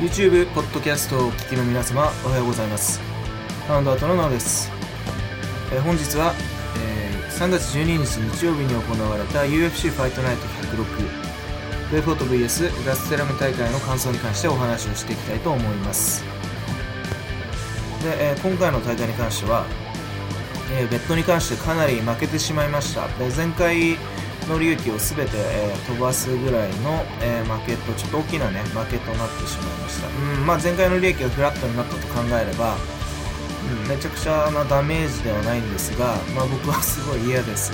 YouTube、ポッドキャストをお聞きの皆様、おはようございます。ファウンダーとのなおです。えー本日は、えー3月12日日曜日に行われた UFC ファイトナイト106、ベイフォート VS ガステラム大会の感想に関してお話をしていきたいと思います。で、えー今回の大会に関しては、えーベッドに関してかなり負けてしまいました。で前回の利益をすべて、えー飛ばすぐらいの、えー負けと、ちょっと大きなね、負けとなってしまいました。うん、まあ前回の利益がフラットになったと考えれば、うん、めちゃくちゃなダメージではないんですが、まあ僕はすごい嫌です。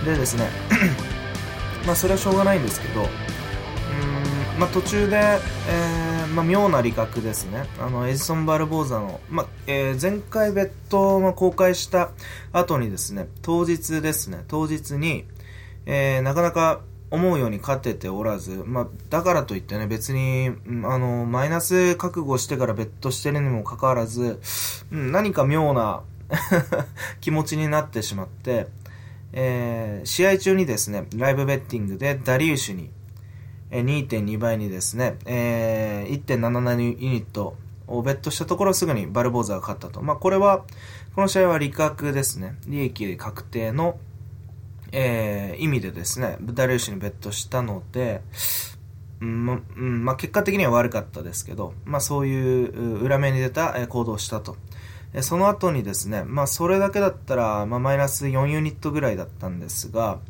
うん。でですね、まあそれはしょうがないんですけど、うんまあ、途中で、えーまあ、妙な理覚ですね。あの、エジソン・バルボーザの、まあ、えー前回別途をまあ公開した後にですね、当日ですね、当日に、えーなかなか思うように勝てておらず、まあ、だからといってね、別に、あの、マイナス覚悟してからベットしてるにもかかわらず、うん何か妙な 気持ちになってしまって、えー試合中にですね、ライブベッティングでダリウシュに、え2.2倍にですね、えー1.77ユニットをベットしたところすぐにバルボーザが勝ったと。まあ、これは、この試合は利確ですね。利益確定の、えー意味でですね、ダリウシにベットしたので、うんまうんまあ、結果的には悪かったですけど、まあ、そういう裏目に出た行動をしたと。その後にですね、まあ、それだけだったら、まあ、マイナス4ユニットぐらいだったんですが、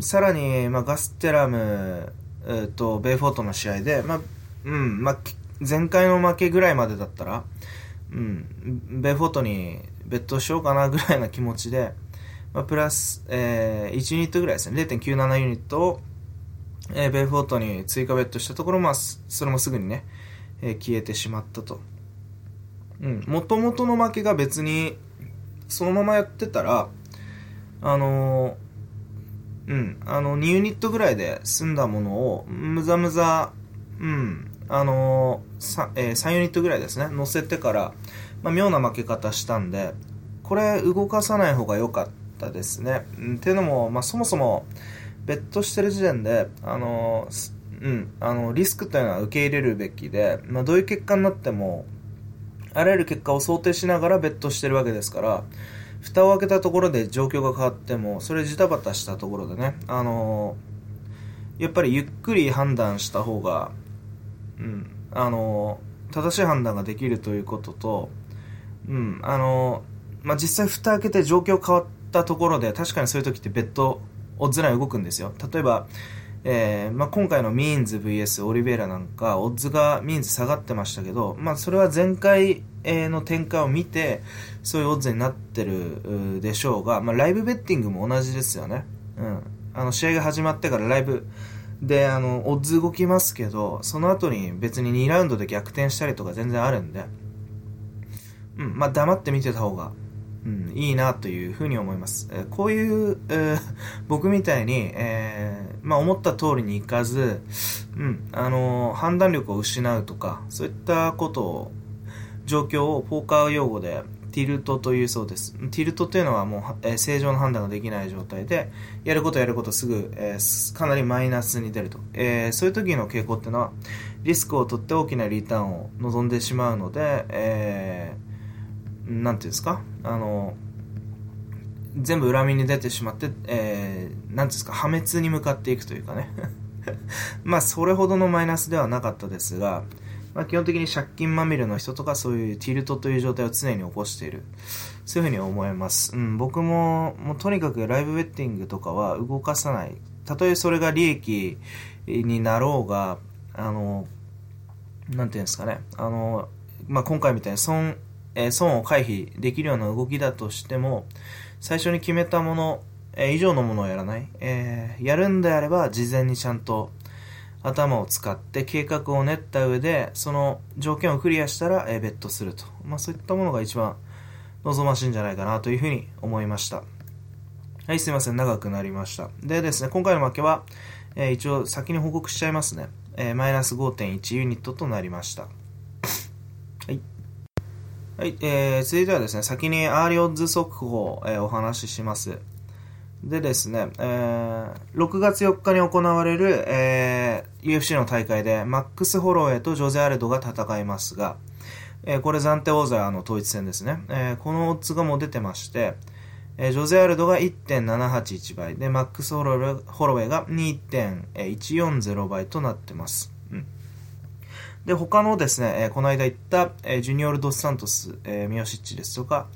さらに、まあ、ガステラム、えーとベイフォートの試合で、まあうんまあ、前回の負けぐらいまでだったら、うん、ベイフォートにベットしようかなぐらいな気持ちで、まあ、プラス、えー1ユニットぐらいですね、0.97ユニットを、えーベイフォートに追加ベットしたところ、まあ、それもすぐにね、えー消えてしまったと。うん、元々の負けが別に、そのままやってたら、あのーうん、あの、2ユニットぐらいで済んだものを、むざむざ、うん、あのーえー3ユニットぐらいですね、乗せてから、まあ、妙な負け方したんで、これ動かさない方が良かった。ですね。うん、っていうのも、まあ、そもそも、ベットしてる時点で、あのうん、あの、リスクというのは受け入れるべきで、まあ、どういう結果になっても、あらゆる結果を想定しながらベットしてるわけですから、蓋を開けたところで状況が変わっても、それジタバタしたところでね、あのやっぱりゆっくり判断した方が、うん、あの正しい判断ができるということと、うん、あのまあ、実際蓋開けて状況変わったところで、確かにそういう時ってベッド、オッズライン動くんですよ。例えば、えーまあ、今回のミーンズ VS オリベイラなんか、オッズがミーンズ下がってましたけど、まあ、それは前回の展開を見て、そういうオッズになってるでしょうが、まあ、ライブベッティングも同じですよね。うん。あの、試合が始まってからライブで、あの、オッズ動きますけど、その後に別に2ラウンドで逆転したりとか全然あるんで、うん、まあ、黙って見てた方が、うん、いいなというふうに思います。えこういう、えー 僕みたいに、えーまあ、思った通りにいかず、うん、あのー判断力を失うとか、そういったことを、状況をポーカー用語でティルトというそうです。ティルトというのはもう、え正常な判断ができない状態で、やることやることすぐ、えかなりマイナスに出ると。えそういう時の傾向っていうのは、リスクを取って大きなリターンを望んでしまうので、えーなんていうんですか？あの、全部裏目に出てしまって、えー、なんていうんですか？破滅に向かっていくというかね。まあ、それほどのマイナスではなかったですが、まあ、基本的に借金まみれの人とかそういうティルトという状態を常に起こしている。そういうふうに思います。うん、僕も、もうとにかくライブベッティングとかは動かさない。たとえそれが利益になろうが、あの、なんていうんですかね。あの、まあ、今回みたいに損、え損を回避できるような動きだとしても、最初に決めたもの、え以上のものをやらない。えやるんであれば、事前にちゃんと頭を使って計画を練った上で、その条件をクリアしたら、えーベットすると。まあ、そういったものが一番望ましいんじゃないかなというふうに思いました。はい、すいません。長くなりました。でですね、今回の負けは、えー一応先に報告しちゃいますね。えーマイナス5.1ユニットとなりました。はい。えー、続いてはですね、先にアーリオッズ速報を、えーお話しします。でですね、えー、6月4日に行われる、えー、UFC の大会で、マックス・ホロウェイとジョゼ・アレドが戦いますが、えー、これ暫定王座の統一戦ですね。えー、このオッズがもう出てまして、えー、ジョゼ・アレドが1.781倍で、マックス・ホロウェイが2.140倍となってます。で、他のですね、え、この間言った、え、ジュニオル・ドス・サントス、え、ミオシッチですとか、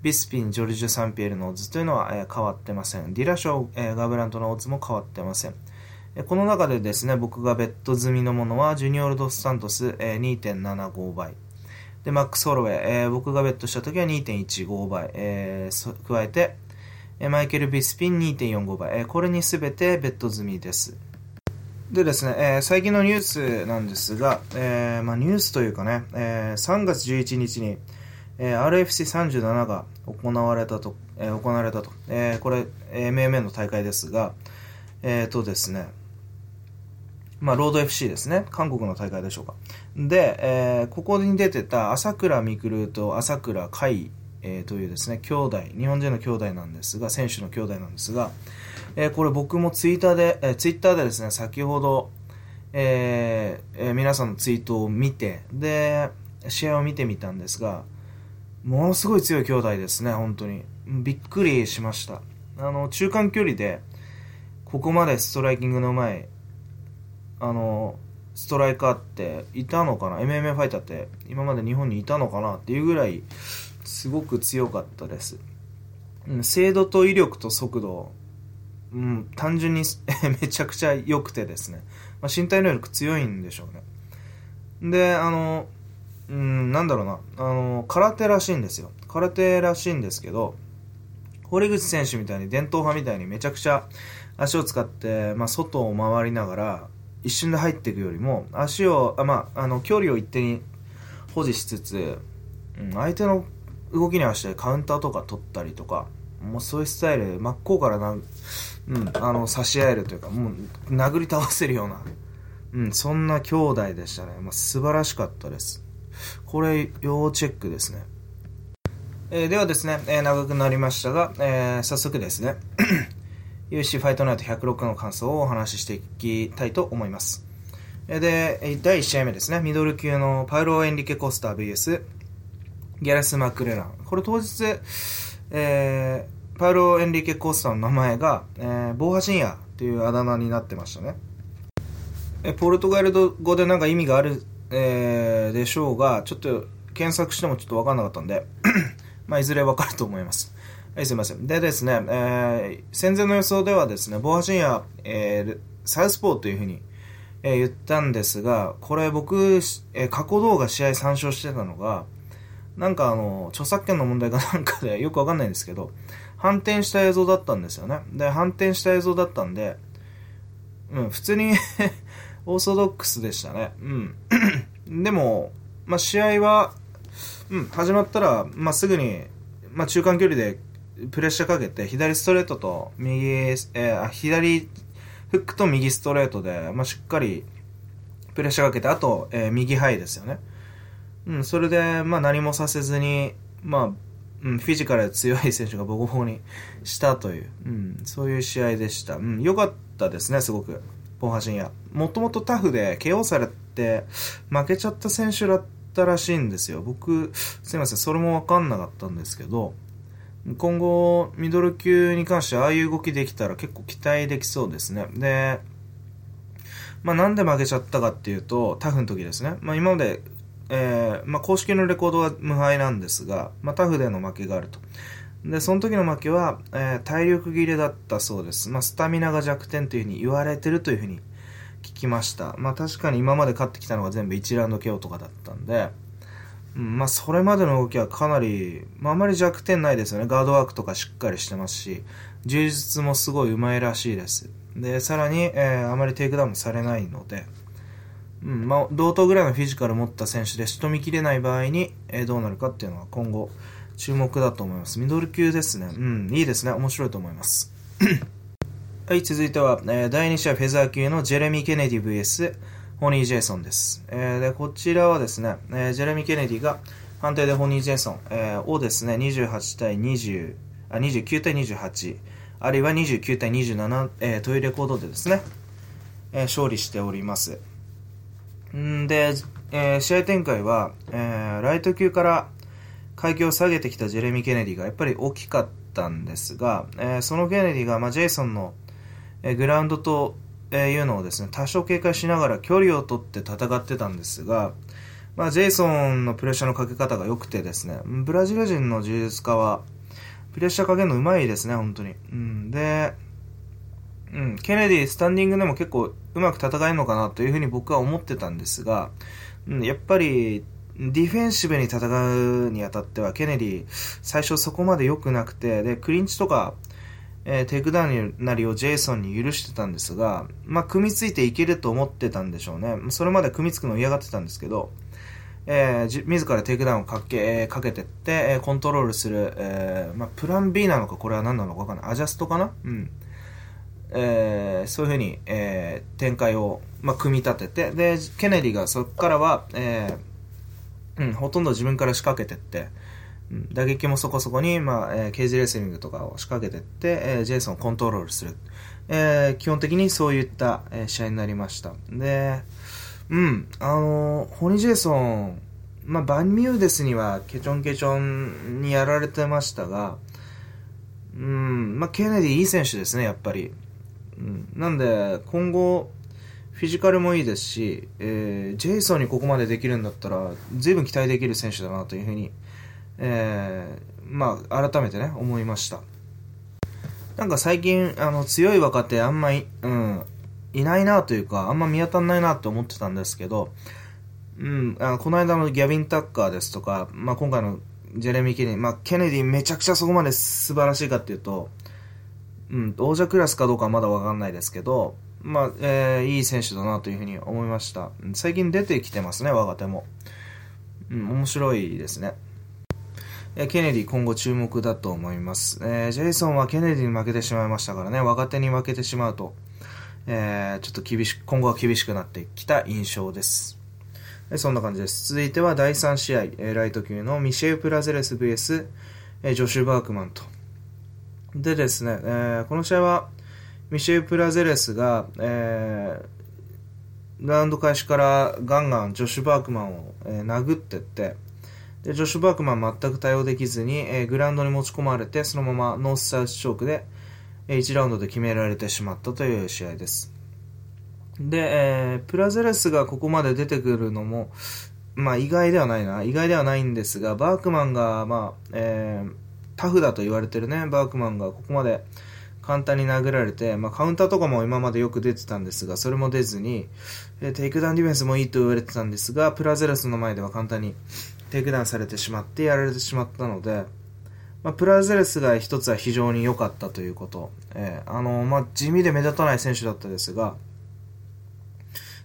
ビスピン、ジョルジュ・サンピエルのオッズというのは、え、変わってません。ディラショー、え、ガブラントのオッズも変わってません。この中でですね、僕がベット済みのものは、ジュニオル・ドス・サントス、えー、2.75倍。で、マックス・ホロウェイ、えー、僕がベットした時は2.15倍。えー、加えて、マイケル・ビスピン2.45倍。これにすべてベット済みです。でですね、えー、最近のニュースなんですが、えー、まあニュースというかね、えー、3月11日に、え、RFC37 が行われたと、え、行われたと、え、これ、MMA の大会ですが、えっ、とですね、まあ、ロード FC ですね。韓国の大会でしょうか。で、え、ここに出てた朝倉未来と朝倉海、え、というですね、兄弟、日本人の兄弟なんですが、選手の兄弟なんですが、えー、これ僕もツイッターで、えー、ツイッターでですね、先ほど、えーえー、皆さんのツイートを見て、で、試合を見てみたんですが、ものすごい強い兄弟ですね、本当に。びっくりしました。あの、中間距離で、ここまでストライキングの前、あの、ストライカーっていたのかな ?MMA ファイターって今まで日本にいたのかな？っていうぐらい、すごく強かったです。精度と威力と速度、うん、単純に めちゃくちゃ良くてですね。まあ、身体能力強いんでしょうね。で、あの、うん、なんだろうな、あの、空手らしいんですよ。空手らしいんですけど、堀口選手みたいに伝統派みたいにめちゃくちゃ足を使って、まあ、外を回りながら、一瞬で入っていくよりも、足を、あまあ、あの、距離を一定に保持しつつ、うん、相手の動きに合わせてカウンターとか取ったりとか、もうそういうスタイル、真っ向からな、うん、あの、差し合えるというか、もう、殴り倒せるような、うん、そんな兄弟でしたね。まあ、素晴らしかったです。これ、要チェックですね。えー、ではですね、えー、長くなりましたが、えー、早速ですね、UC ファイトナイト106の感想をお話ししていきたいと思います。えで、第1試合目ですね、ミドル級のパウロ・エンリケ・コスター VS ギャラス・マクレラン。これ当日、えー、パウロ・エンリケ・コースタの名前が、えー、ボーハシンヤというあだ名になってましたね。えポルトガル語でなんか意味があるえー、でしょうが、ちょっと検索してもちょっとわかんなかったんで まあ、いずれわかると思います。はい、すいません。でですね、えー、戦前の予想ではですね、ボアシンや、えー、サウスポーというふうに、えー、言ったんですが、これ僕、えー、過去動画試合参照してたのが、なんかあの、著作権の問題かなんかでよくわかんないんですけど、反転した映像だったんですよね。で、反転した映像だったんで、うん、普通に オーソドックスでしたね。うん。でも、まあ、試合は、うん、始まったら、まあ、すぐに、まあ、中間距離でプレッシャーかけて、左ストレートと右、えー、左フックと右ストレートで、まあ、しっかりプレッシャーかけて、あと、えー、右ハイですよね。うん、それで、まあ、何もさせずに、まあ、うん、フィジカル強い選手がボコボコにしたという、うん、そういう試合でした。うん、良かったですね、すごく。ポンハシンヤ。もともとタフで KO されて負けちゃった選手だったらしいんですよ。僕、すいません、それもわかんなかったんですけど、今後、ミドル級に関してああいう動きできたら結構期待できそうですね。で、まあなんで負けちゃったかっていうと、タフの時ですね。まあ今まで、えー、まあ公式のレコードは無敗なんですが、まあタフでの負けがあると。で、その時の負けは、えー、体力切れだったそうです。まあ、スタミナが弱点というふうに言われてるというふうに聞きました。まあ、確かに今まで勝ってきたのが全部1ラウンド KO とかだったんで、うん、まあ、それまでの動きはかなり、まあ、あまり弱点ないですよね。ガードワークとかしっかりしてますし、充実もすごい上手いらしいです。で、さらに、えー、あまりテイクダウンされないので、うん、まあ、同等ぐらいのフィジカルを持った選手で仕留めきれない場合に、えー、どうなるかっていうのは今後、注目だと思います。ミドル級ですね。うん、いいですね。面白いと思います。はい、続いては、えー、第2試合フェザー級のジェレミー・ケネディ VS ホニー・ジェイソンです。えー、で、こちらはですね、え、ジェレミー・ケネディが判定でホニー・ジェイソン、え、をですね、28対20、あ、29対28、あるいは29対27、えー、というレコードでですね、え、勝利しております。んで、えー、試合展開は、えー、ライト級から階級を下げてきたジェレミー・ケネディがやっぱり大きかったんですが、えー、そのケネディが、まあ、ジェイソンの、え、グラウンドと、え、いうのをですね、多少警戒しながら距離を取って戦ってたんですが、まあ、ジェイソンのプレッシャーのかけ方が良くてですね、ブラジル人の柔術家は、プレッシャーかけるのうまいですね、本当に。うん、で、うん、ケネディ、スタンディングでも結構うまく戦えるのかなというふうに僕は思ってたんですが、うん、やっぱり、ディフェンシブに戦うにあたっては、ケネディ、最初そこまで良くなくて、で、クリンチとか、えー、テイクダウンなりをジェイソンに許してたんですが、まあ、組みついていけると思ってたんでしょうね。それまで組みつくの嫌がってたんですけど、えー、自らテイクダウンをかけ、えー、かけてって、え、コントロールする、えー、まあ、プラン B なのか、これは何なのかわかんない。アジャストかな？うん。えー、そういうふうに、えー、展開を、まあ、組み立てて、で、ケネディがそこからは、えー、うん、ほとんど自分から仕掛けてって、打撃もそこそこに、まあ、えー、ケージレスリングとかを仕掛けてって、えー、ジェイソンをコントロールする。えー、基本的にそういった、えー、試合になりました。で、うん、あのー、ホニー・ジェイソン、まあ、バンミューデスにはケチョンケチョンにやられてましたが、うん、まあ、ケネディいい選手ですね、やっぱり。なんで、今後、フィジカルもいいですし、えー、ジェイソンにここまでできるんだったら、随分期待できる選手だなというふうに、えー、まあ、改めてね、思いました。なんか最近、あの、強い若手あんまり、うん、いないなというか、あんま見当たんないなと思ってたんですけど、うん、あのこの間のギャビン・タッカーですとか、まあ、今回のジェレミー・ケネディ、まあ、ケネディめちゃくちゃそこまで素晴らしいかっていうと、うん、王者クラスかどうかはまだわかんないですけど、まあ、えー、いい選手だなというふうに思いました。最近出てきてますね、若手も。うん、面白いですね。えケネディ今後注目だと思います。えー、ジェイソンはケネディに負けてしまいましたからね、若手に負けてしまうと、えー、ちょっと厳しく、今後は厳しくなってきた印象です。そんな感じです。続いては第3試合、えライト級のミシェル・プラゼレス VS、えジョシュ・バークマンと。でですね、えー、この試合は、ミシェル・プラゼレスが、えー、ラウンド開始からガンガンジョシュ・バークマンを、えー、殴っていって、で、ジョシュ・バークマン全く対応できずに、えー、グラウンドに持ち込まれて、そのままノースサウスチョークで、えー、1ラウンドで決められてしまったという試合です。で、えー、プラゼレスがここまで出てくるのも、まあ意外ではないな。意外ではないんですが、バークマンが、まあ、えー、タフだと言われてるね、バークマンがここまで簡単に殴られて、まあ、カウンターとかも今までよく出てたんですが、それも出ずに、えテイクダウンディフェンスもいいと言われてたんですが、プラゼレスの前では簡単にテイクダウンされてしまってやられてしまったので、まあ、プラゼレスが一つは非常に良かったということ。えー、あの、まあ、地味で目立たない選手だったですが、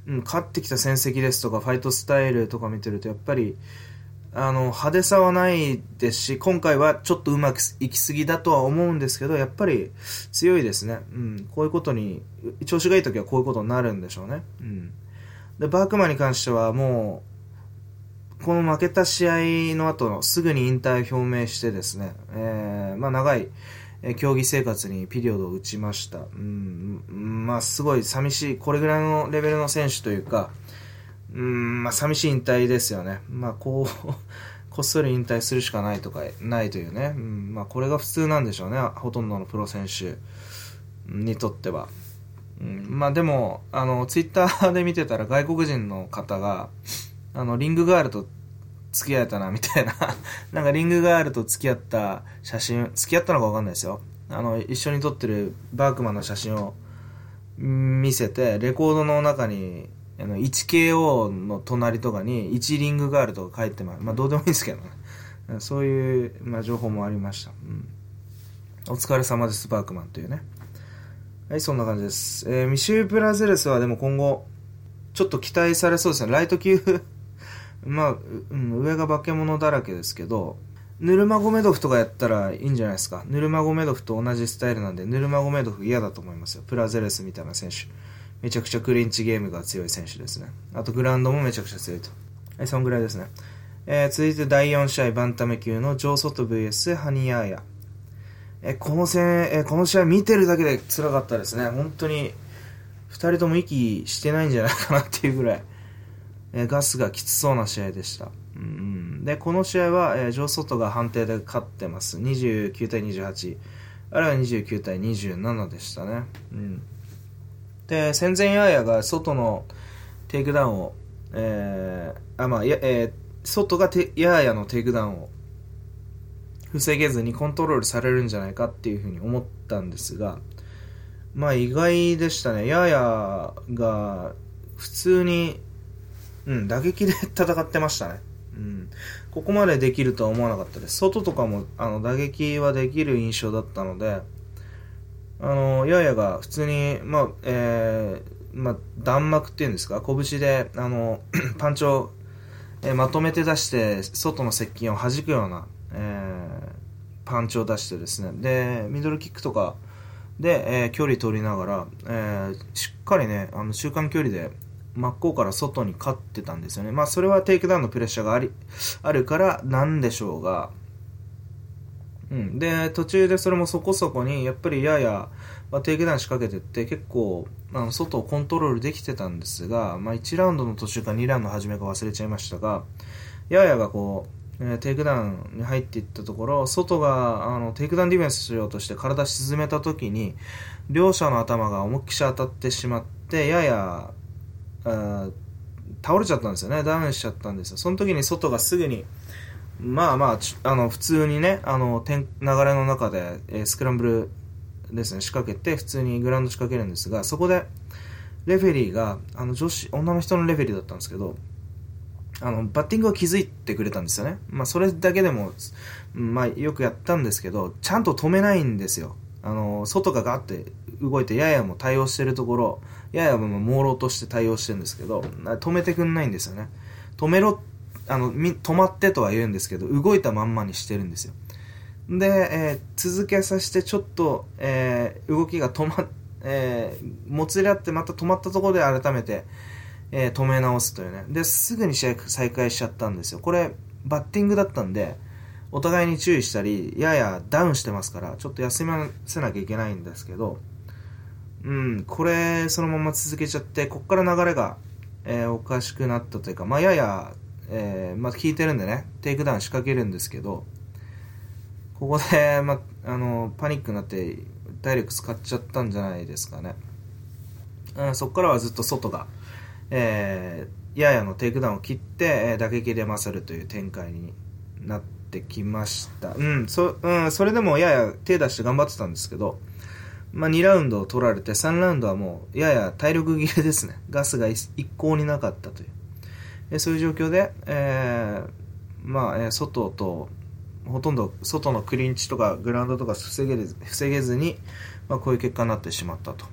うん、勝ってきた戦績ですとか、ファイトスタイルとか見てると、やっぱり、あの、派手さはないですし、今回はちょっとうまくいきすぎだとは思うんですけど、やっぱり強いですね。うん。こういうことに、調子がいい時はこういうことになるんでしょうね。うん。で、バークマンに関してはもう、この負けた試合の後のすぐに引退を表明してですね、えー、まあ長い、競技生活にピリオドを打ちました。うん、まあすごい寂しい、これぐらいのレベルの選手というか、うん、まあ寂しい引退ですよね。まあこう こっそり引退するしかないとか、ないというね。うん、まあこれが普通なんでしょうね。ほとんどのプロ選手にとっては。うん、まあでも、あの、ツイッターで見てたら外国人の方が、あの、リングガールと付き合えたな、みたいな なんかリングガールと付き合った写真、付き合ったのかわかんないですよ。あの、一緒に撮ってるバークマンの写真を見せて、レコードの中にあの 1KO の隣とかに1リングガールとか書いてます。まあどうでもいいですけどね。そういう、まあ、情報もありました。うん。お疲れ様です、バークマンというね。はい、そんな感じです。えー、ミシュー・プラゼレスはでも今後、ちょっと期待されそうですね。ライト級 まあ、うん、上が化け物だらけですけど、ヌルマゴメドフとかやったらいいんじゃないですか。ヌルマゴメドフと同じスタイルなんで、ヌルマゴメドフ嫌だと思いますよ。プラゼレスみたいな選手。めちゃくちゃクリンチゲームが強い選手ですね。あとグラウンドもめちゃくちゃ強いと。はい、そんぐらいですね。えー、続いて第4試合バンタム級のジョー・ソト VS ハニヤーヤ。えこの戦、えこの試合見てるだけで辛かったですね。本当に、二人とも息してないんじゃないかなっていうぐらい、えガスがきつそうな試合でした。うん、で、この試合は、えー、ジョー・ソトが判定で勝ってます。29対28。あるいは29対27でしたね。うん。で、戦前ヤーヤが外のテイクダウンを、えー、あ、まあ、や、えー、外がテヤーヤのテイクダウンを防げずにコントロールされるんじゃないかっていうふうに思ったんですが、まあ意外でしたね。ヤーヤが普通に、うん、打撃で戦ってましたね。うん。ここまでできるとは思わなかったです。外とかも、あの、打撃はできる印象だったので、あの、ややが普通に、まあ、えー、まあ、弾幕っていうんですか、拳で、あの、パンチを、えー、まとめて出して、外の接近を弾くような、えー、パンチを出してですね、で、ミドルキックとかで、えー、距離取りながら、えー、しっかりね、あの、中間距離で、真っ向からソトに勝ってたんですよね。まあそれはテイクダウンのプレッシャーがあり、あるからなんでしょうが、うん。で、途中でそれもそこそこに、やっぱりヤヤ、まあ、テイクダウン仕掛けてって結構、あ、ソトをコントロールできてたんですが、まあ1ラウンドの途中か2ラウンドの初めか忘れちゃいましたが、ヤヤがこう、えー、テイクダウンに入っていったところ、ソトが、あの、テイクダウンディフェンスしようとして体沈めた時に、両者の頭が思いっきし当たってしまって、やや、倒れちゃったんですよね。ダウンしちゃったんですよ。その時に外がすぐに、まあまあ、あの、普通にね、あの、流れの中で、えー、スクランブルですね、仕掛けて、普通にグラウンド仕掛けるんですが、そこで、レフェリーが、あの、女子、女の人のレフェリーだったんですけど、あの、バッティングを気づいてくれたんですよね。まあ、それだけでも、まあ、よくやったんですけど、ちゃんと止めないんですよ。あの、外がガッて動いて、ややも対応してるところ、ややも朦朧として対応してるんですけど、止めてくんないんですよね。止めろ、あの、止まってとは言うんですけど、動いたまんまにしてるんですよ。で、えー、続けさせてちょっと、えー、動きが止ま、えー、もつれ合ってまた止まったところで改めて、え、止め直すというね。で、すぐに試合再開しちゃったんですよ。これ、バッティングだったんで、お互いに注意したり、ヤヤダウンしてますから、ちょっと休ませなきゃいけないんですけど、うん、これ、そのまま続けちゃって、こっから流れが、え、おかしくなったというか、まあ、ヤヤ、えー、まあ、効いてるんでね、テイクダウン仕掛けるんですけど、ここで、まあ、あの、パニックになって、体力使っちゃったんじゃないですかね。うん、そこからはずっとソトが、えー、ヤヤのテイクダウンを切って、え、打撃で勝るという展開になってきました。うん、そ、うん、それでもヤヤ手出して頑張ってたんですけど、まあ、2ラウンドを取られて、3ラウンドはもう、ヤヤ体力切れですね。ガスが一向になかったという。えそういう状況で、えー、まあ、えソトと、ほとんどソトのクリンチとかグラウンドとか防げず防げずに、まあ、こういう結果になってしまったと。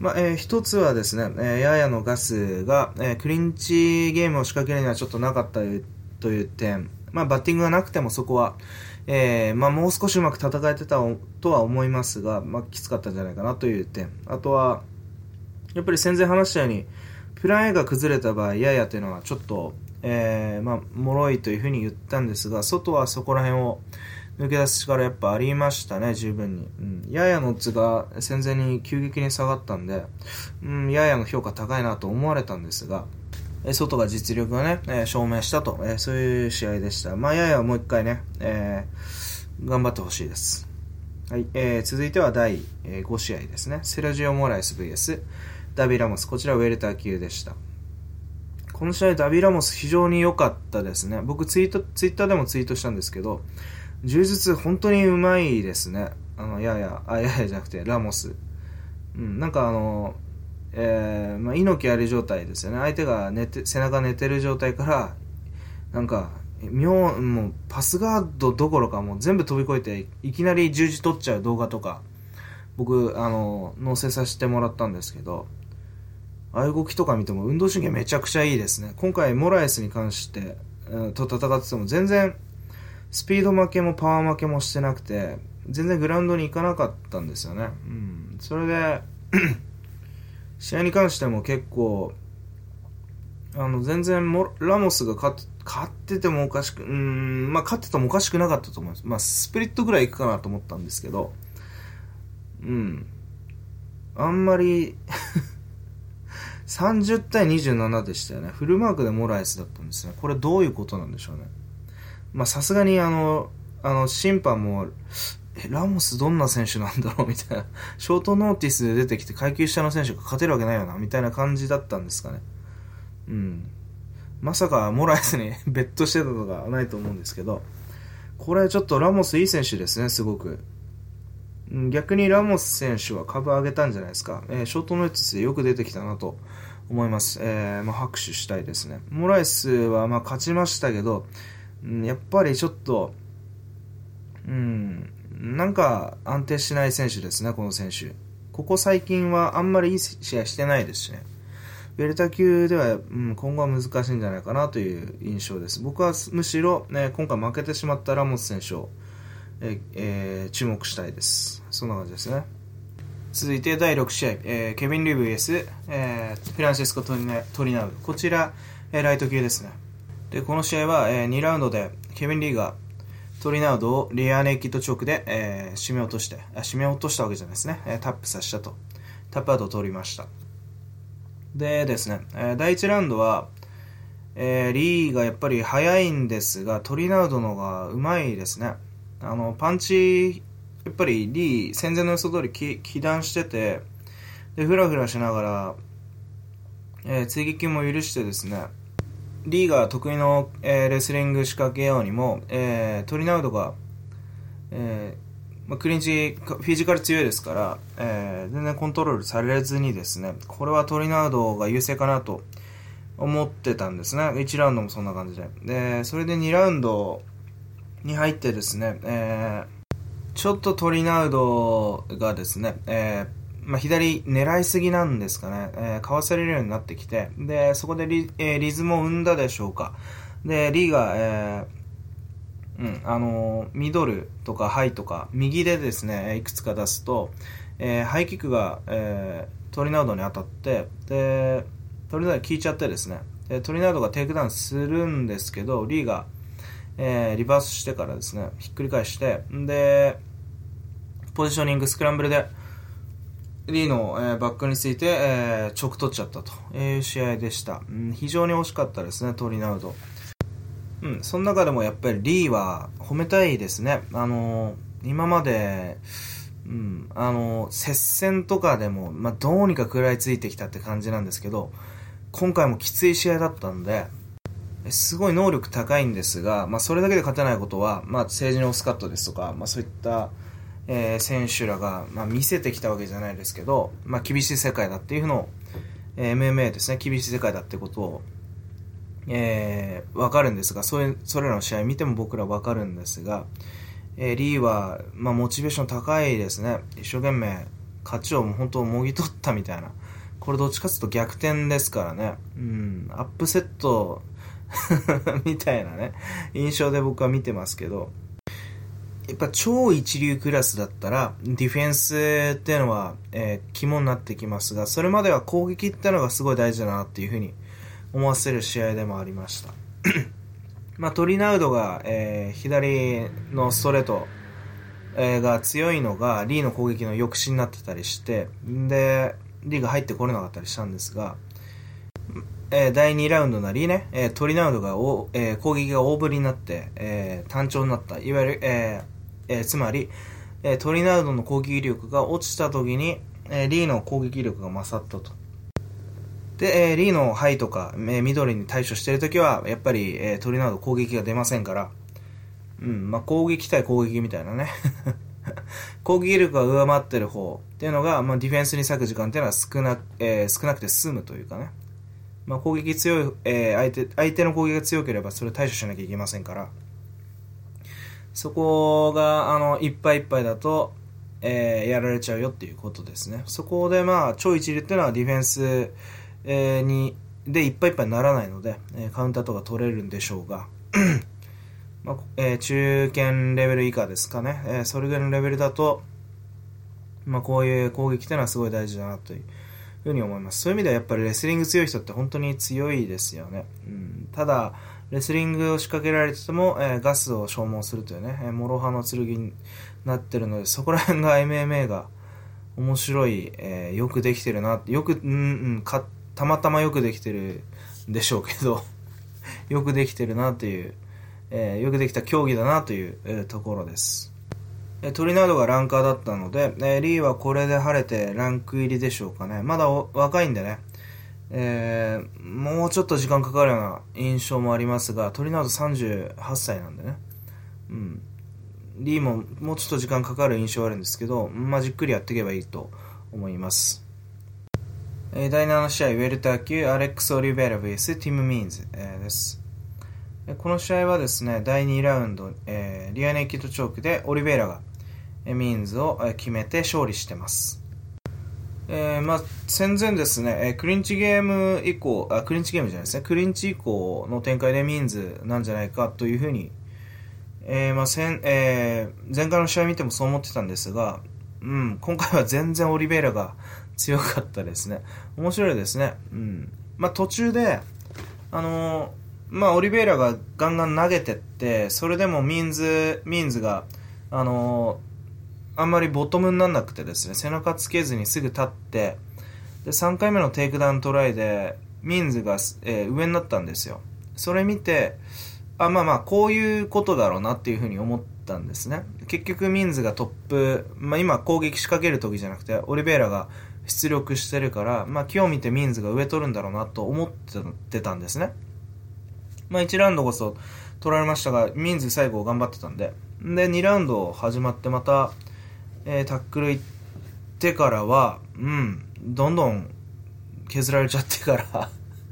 まあ、えー、一つはですね、えー、ややのガスが、えー、クリンチゲームを仕掛けるにはちょっとなかったという点、まあ、バッティングがなくてもそこは、えー、まあ、もう少しうまく戦えてたとは思いますが、まあ、きつかったんじゃないかなという点。あとは、やっぱり戦前話したように、プラン A が崩れた場合、ややというのはちょっと、えー、まあ、脆いというふうに言ったんですが、外はそこら辺を抜け出す力やっぱありましたね、十分に。うん、ややの図が戦前に急激に下がったんで、うん、ややの評価高いなと思われたんですが、え外が実力をね、え証明したと、えそういう試合でした。まあ、ややもう一回ね、えー、頑張ってほしいです。はい、えー、続いては第5試合ですね。セラジオ・モライス VS ダビ・ラモス。こちらウェルター級でした。この試合ダビ・ラモス非常に良かったですね。僕ツイート、ツイッターでもツイートしたんですけど、充実本当にうまいですね。あの、やや、あ、ややじゃなくて、ラモス。うん、なんかあの、えー、まあ、猪木あり状態ですよね。相手が寝て、背中寝てる状態から、なんか、妙、もう、パスガードどころかもう全部飛び越えて、いきなり十字取っちゃう動画とか、僕、あの、載せさせてもらったんですけど、ああいう動きとか見ても運動神経めちゃくちゃいいですね。今回、モラエスに関して、うん、と戦ってても全然、スピード負けもパワー負けもしてなくて、全然グラウンドに行かなかったんですよね。うん。それで試合に関しても結構、あの、全然も、ラモスが勝っててもおかしく、うん、まあ勝っててもおかしくなかったと思います。まあスプリットぐらいいくかなと思ったんですけど、うん。あんまり30対27でしたよね。フルマークでモラエスだったんですね。これどういうことなんでしょうね。まあさすがにあの、あの、審判も、え、ラモスどんな選手なんだろうみたいな。ショートノーティスで出てきて階級下の選手が勝てるわけないよな、みたいな感じだったんですかね。うん。まさかモラエスにベットしてたとかないと思うんですけど、これちょっとラモスいい選手ですね、すごく。逆にラモス選手は株上げたんじゃないですか。えーショートノーティスでよく出てきたなと思います。えーまあ、拍手したいですね。モラエスはま勝ちましたけど、うんやっぱりちょっと、うん、なんか安定しない選手ですね、この選手。ここ最近はあんまりいい試合してないですしね。ベルタ級では、うん、今後は難しいんじゃないかなという印象です。僕はむしろ、ね、今回負けてしまったラモス選手を、ええ注目したいです。そんな感じですね。続いて第6試合、えーケビン・リー VS、えーフランシスコトリナ・トリナウド。こちら、えーライト級ですね。で、この試合は、えー2ラウンドでケビン・リーがトリナウドをリアネイキッドチョークで、えー締め落として、あ締め落としたわけじゃないですね。えータップさせたと。タップアウトを取りました。でですね、えー第1ラウンドは、えーリーがやっぱり速いんですが、トリナウドの方がうまいですね。あの、パンチ、やっぱりリー、戦前の予想通りき起弾してて、で、ふらふらしながら、えー追撃も許してですね、リーが得意の、えーレスリング仕掛けようにも、えートリナウドが、えーまあ、クリンチ、フィジカル強いですから、えー全然コントロールされずにですね、これはトリナウドが優勢かなと思ってたんですね。1ラウンドもそんな感じで。で、それで2ラウンドに入ってですね、えーちょっとトリナウドがですね、えーまあ、左狙いすぎなんですかね、えーかわされるようになってきて、で、そこでリ,、えーリズムを生んだでしょうか。で、リーが、えーうん、あのーミドルとかハイとか、右でですね、いくつか出すと、えーハイキックが、えートリナウドに当たって、で、トリナウド効いちゃってですね、でトリナウドがテイクダウンするんですけど、リーが、えーリバースしてからですね、ひっくり返して、んで、ポジショニング、スクランブルで、リーの、えーバックについて、えーチョーク取っちゃったという試合でした。うん非常に惜しかったですね、トリナウド。うん、その中でもやっぱりリーは褒めたいですね。あのー今まで、うん、あのー接戦とかでも、まあ、どうにか食らいついてきたって感じなんですけど、今回もきつい試合だったんで、すごい能力高いんですが、まあ、それだけで勝てないことは、まあ、政治のスカットですとか、まあ、そういった、えー選手らが、まあ、見せてきたわけじゃないですけど、まあ、厳しい世界だっていうのを、えー MMA ですね、厳しい世界だってことを、えー、わかるんですが、そういう、それらの試合見ても僕らわかるんですが、えーリーは、まあ、モチベーション高いですね。一生懸命、勝ちを本当もぎ取ったみたいな。これどっちかというと逆転ですからね。うん、アップセット みたいなね、印象で僕は見てますけど、やっぱ超一流クラスだったら、ディフェンスっていうのは、えー肝になってきますが、それまでは攻撃ってのがすごい大事だなっていうふうに思わせる試合でもありました。まあ、トリナウドが、えー左のストレート、えーが強いのが、リーの攻撃の抑止になってたりして、で、リーが入ってこれなかったりしたんですが、えー第2ラウンドなりね、えートリナウドがお、えー攻撃が大振りになって、えー単調になった。いわゆる、えーえーつまり、えートリナウドの攻撃力が落ちた時に、えーリーの攻撃力が勝ったと。で、えーリーのハイとか、えー緑に対処してる時は、やっぱり、えートリナウド攻撃が出ませんから、うん、まあ、攻撃対攻撃みたいなね。攻撃力が上回ってる方っていうのが、まあ、ディフェンスに割く時間っていうのは少な,、えー少なくて済むというかね。まあ、攻撃強い、えー相手、相手の攻撃が強ければそれ対処しなきゃいけませんから、そこが、あの、いっぱいいっぱいだと、えーやられちゃうよっていうことですね。そこで、まあ、超一流っていうのはディフェンス、えーに、でいっぱいいっぱいにならないので、えカウンターとか取れるんでしょうが、まあえ中堅レベル以下ですかね、えそれぐらいのレベルだと、まあ、こういう攻撃っていうのはすごい大事だなというふうに思います。そういう意味ではやっぱりレスリング強い人って本当に強いですよね。うん、ただ、レスリングを仕掛けられてても、えーガスを消耗するというね、えー諸刃の剣になってるので、そこら辺が MMA が、面白い、えー、よくできてるな、よく、うん、うん、か、たまたまよくできてるんでしょうけど よくできてるなという、えー、よくできた競技だなという、えー、ところです。えトリナードがランカーだったので、えリーはこれで晴れてランク入りでしょうかね。まだ若いんでね、えー、もうちょっと時間かかるような印象もありますが、トリナード38歳なんでね。うん。リーももうちょっと時間かかる印象あるんですけど、まあ、じっくりやっていけばいいと思います。えー、第7試合、ウェルター級、アレックス・オリベイラ vs ティム・ミーンズ、えー、です。この試合はですね、第2ラウンド、えー、リアネイキッドチョークでオリベイラが、ミーンズを決めて勝利してます。えー、まあ、戦前ですね、え、クリンチゲーム以降、あ、クリンチゲームじゃないですね、クリンチ以降の展開でミーンズなんじゃないかというふうにえー、まあ、先、えー、前回の試合見てもそう思ってたんですが、うん、今回は全然オリベイラが強かったですね。面白いですね。うん。まあ、途中で、あの、まあ、オリベイラがガンガン投げてって、それでもミンズ、ミンズが、あの、あんまりボトムになんなくてですね、背中つけずにすぐ立って、で、3回目のテイクダウントライで、ミンズが、えー、上になったんですよ。それ見て、あまあまあこういうことだろうなっていうふうに思ったんですね。結局ミンズがトップ、まあ、今攻撃仕掛ける時じゃなくてオリベイラが出力してるから、まあ、今日見てミンズが上取るんだろうなと思ってたんですね。まあ1ラウンドこそ取られましたがミンズ最後頑張ってたんで。で2ラウンド始まってまた、えー、タックル行ってからはうんどんどん削られちゃってから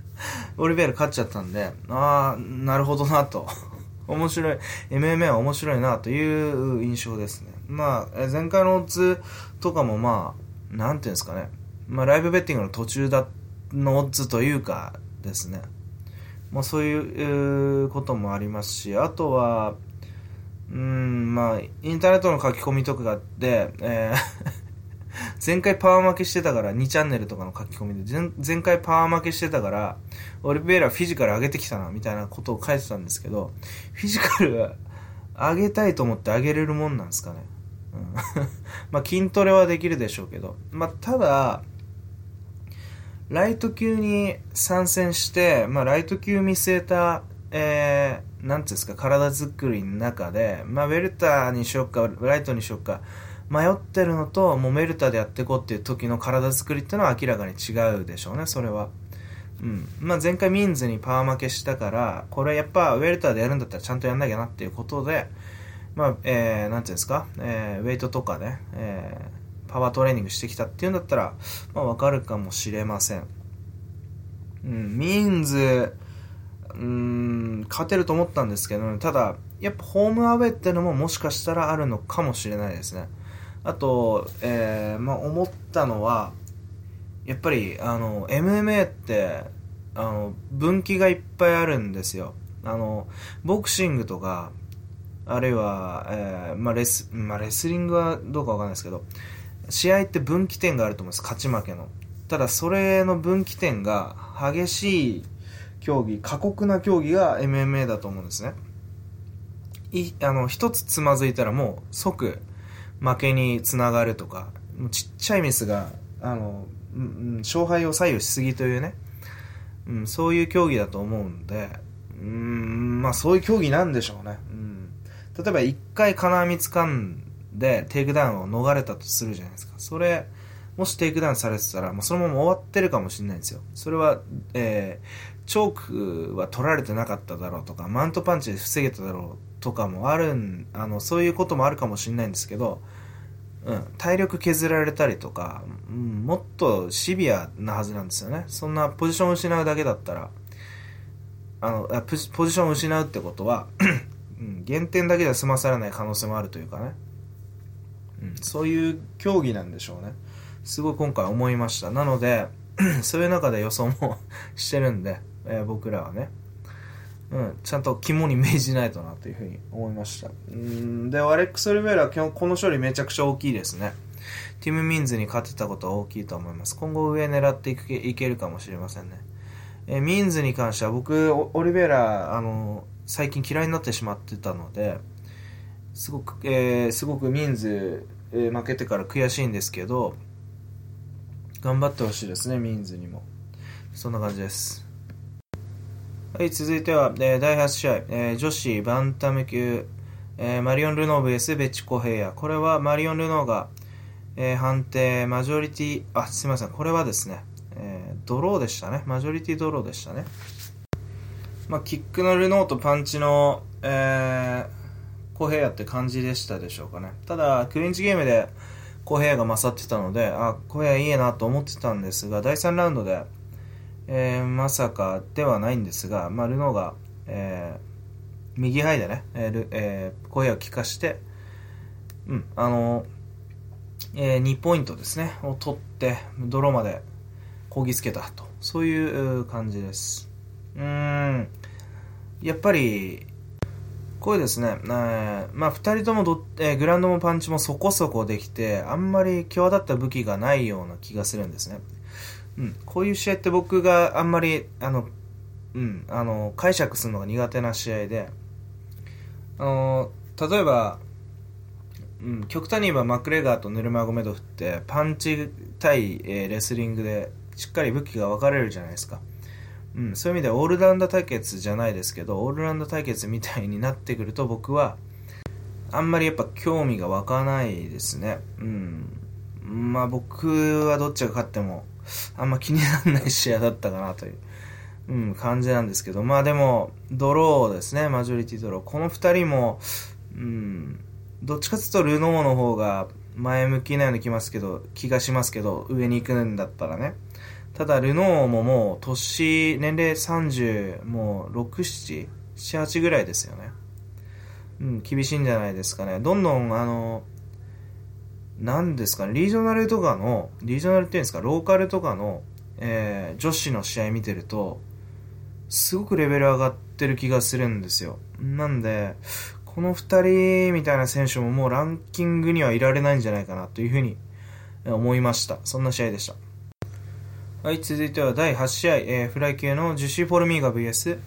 オリベール勝っちゃったんで、ああ、なるほどなと。面白い、MMA は面白いなという印象ですね。まあ、前回のオッズとかもまあ、なんていうんですかね。まあ、ライブベッティングの途中だ、のオッズというかですね。まあ、そういうこともありますし、あとは、うん、まあ、インターネットの書き込みとかで、えー 前回パワー負けしてたから、2チャンネルとかの書き込みで、前前回パワー負けしてたから、オリベイラフィジカル上げてきたな、みたいなことを書いてたんですけど、フィジカル上げたいと思って上げれるもんなんですかね。うん、まあ筋トレはできるでしょうけど、まあただ、ライト級に参戦して、まあライト級見据えた、えー、ていうんですか、体作りの中で、まあウェルターにしよっか、ライトにしよっか、迷ってるのと、もうメルタでやっていこうっていう時の体作りってのは明らかに違うでしょうね、それは。うん。まあ、前回ミンズにパワー負けしたから、これやっぱウェルターでやるんだったらちゃんとやんなきゃなっていうことで、まあ、えー、ていうんですか、えー、ウェイトとかね、えー、パワートレーニングしてきたっていうんだったら、まあ、わかるかもしれません。うん、ミンズ、うん、勝てると思ったんですけど、ねただ、やっぱホームアウェイってのももしかしたらあるのかもしれないですね。あと、えー、まあ、思ったのは、やっぱり、あの、MMA って、あの、分岐がいっぱいあるんですよ。あの、ボクシングとか、あるいは、えー、まあ、レス、まあ、レスリングはどうかわかんないですけど、試合って分岐点があると思うんです。勝ち負けの。ただ、それの分岐点が激しい競技、過酷な競技が MMA だと思うんですね。い、あの、一つつまずいたらもう即、負けにつながるとか、もうちっちゃいミスが、あの、うん、勝敗を左右しすぎというね、うん、そういう競技だと思うんで、うん、まあそういう競技なんでしょうね。うん、例えば一回金網掴んでテイクダウンを逃れたとするじゃないですか。それ、もしテイクダウンされてたら、まあ、そのまま終わってるかもしれないんですよ。それは、えー、チョークは取られてなかっただろうとか、マウントパンチで防げただろうとかもあるん、あの、そういうこともあるかもしれないんですけど、うん、体力削られたりとか、うん、もっとシビアなはずなんですよね。そんなポジションを失うだけだったら、あの、ポジションを失うってことはうん、減点だけでは済まされない可能性もあるというかね。うん、そういう競技なんでしょうね。すごい今回思いました。なので、そういう中で予想も してるんで、えー、僕らはね。うん、ちゃんと肝に銘じないとなというふうに思いました。うんで、アレックス・オリベイラはこの勝利めちゃくちゃ大きいですね。ティム・ミンズに勝てたことは大きいと思います。今後上狙っていくいけるかもしれませんね。えー、ミンズに関しては僕、オリベイラ、あの、最近嫌いになってしまってたので、すごく、えー、すごくミンズ、えー、負けてから悔しいんですけど、頑張ってほしいですね、ミンズにも。そんな感じです。はい、続いては、えー、第8試合、えー、女子バンタム級、えー、マリオン・ルノー VS ベチコヘイヤ。これはマリオン・ルノーが、えー、判定、マジョリティ、あ、すみません、これはですね、えー、ドローでしたね。マジョリティドローでしたね。まあ、キックのルノーとパンチの、えー、コヘイヤって感じでしたでしょうかね。ただ、クリンチゲームでコヘイヤが勝ってたので、あ、コヘイヤいいなと思ってたんですが、第3ラウンドで、えー、まさかではないんですが、まあ、ルノーが、えー、右ハイでね、えーえー、声を聞かして、うん、あのえー、2ポイントですね、を取って、泥までこぎつけたと。そういう感じです。うん、やっぱり、これですね、えー、まあ、2人ともど、えー、グラウンドもパンチもそこそこできて、あんまり際立った武器がないような気がするんですね。うん、こういう試合って僕があんまり、あの、うん、あの、解釈するのが苦手な試合で、あの、例えば、うん、極端に言えばマクレガーとヌルマゴメドフってパンチ対、えー、レスリングでしっかり武器が分かれるじゃないですか。うん、そういう意味ではオールラウンド対決じゃないですけど、オールラウンド対決みたいになってくると僕は、あんまりやっぱ興味が湧かないですね。うん。まあ僕はどっちが勝ってもあんま気にならない試合だったかなという、うん、感じなんですけど、まあでも、ドローですね、マジョリティドロー。この二人も、うん、どっちかというとルノーの方が前向きなように気ますけど、気がしますけど、上に行くんだったらね。ただ、ルノーももう、年、年齢30、もう、6、7、7、8ぐらいですよね。うん、厳しいんじゃないですかね。どんどん、あの、なんですかね、リージョナルとかの、リージョナルっていうんですか、ローカルとかの、えー、女子の試合見てると、すごくレベル上がってる気がするんですよ。なんで、この二人みたいな選手ももうランキングにはいられないんじゃないかなというふうに思いました。そんな試合でした。はい、続いては第8試合、えー、フライ級のジュシー・フォルミーガ VS、